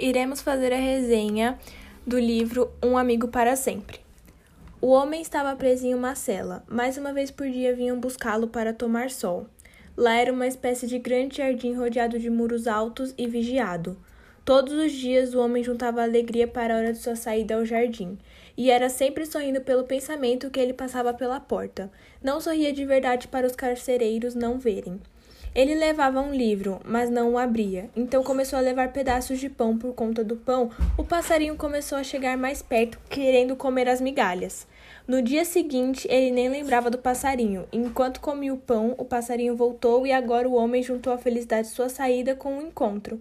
iremos fazer a resenha do livro Um Amigo para Sempre. O homem estava preso em uma cela. Mais uma vez por dia vinham buscá-lo para tomar sol. Lá era uma espécie de grande jardim rodeado de muros altos e vigiado. Todos os dias o homem juntava alegria para a hora de sua saída ao jardim, e era sempre sorrindo pelo pensamento que ele passava pela porta. Não sorria de verdade para os carcereiros não verem. Ele levava um livro, mas não o abria. Então começou a levar pedaços de pão por conta do pão. O passarinho começou a chegar mais perto, querendo comer as migalhas. No dia seguinte, ele nem lembrava do passarinho. Enquanto comia o pão, o passarinho voltou e agora o homem juntou a felicidade de sua saída com o encontro.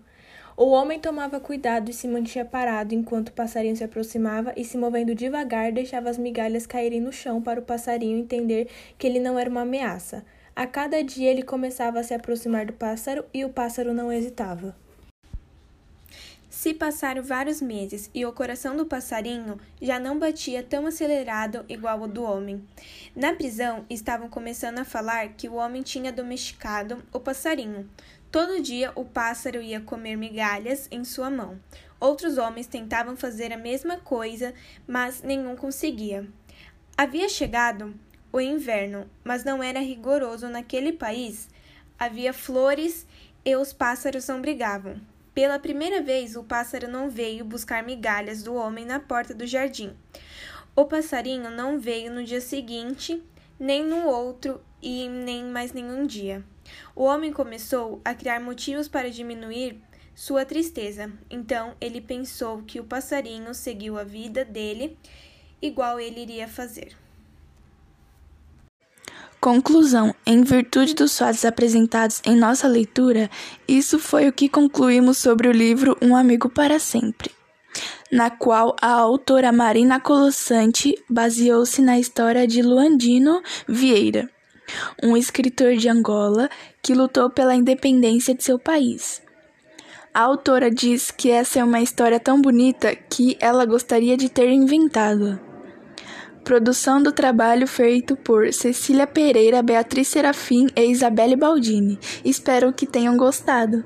O homem tomava cuidado e se mantinha parado enquanto o passarinho se aproximava e, se movendo devagar, deixava as migalhas caírem no chão para o passarinho entender que ele não era uma ameaça. A cada dia ele começava a se aproximar do pássaro e o pássaro não hesitava. Se passaram vários meses e o coração do passarinho já não batia tão acelerado igual o do homem. Na prisão, estavam começando a falar que o homem tinha domesticado o passarinho. Todo dia o pássaro ia comer migalhas em sua mão. Outros homens tentavam fazer a mesma coisa, mas nenhum conseguia. Havia chegado o inverno, mas não era rigoroso naquele país. Havia flores e os pássaros não brigavam. Pela primeira vez, o pássaro não veio buscar migalhas do homem na porta do jardim. O passarinho não veio no dia seguinte, nem no outro e nem mais nenhum dia. O homem começou a criar motivos para diminuir sua tristeza. Então ele pensou que o passarinho seguiu a vida dele igual ele iria fazer. Conclusão: Em virtude dos fatos apresentados em nossa leitura, isso foi o que concluímos sobre o livro Um Amigo para Sempre, na qual a autora Marina Colossante baseou-se na história de Luandino Vieira, um escritor de Angola que lutou pela independência de seu país. A autora diz que essa é uma história tão bonita que ela gostaria de ter inventado. Produção do trabalho feito por Cecília Pereira, Beatriz Serafim e Isabelle Baldini. Espero que tenham gostado.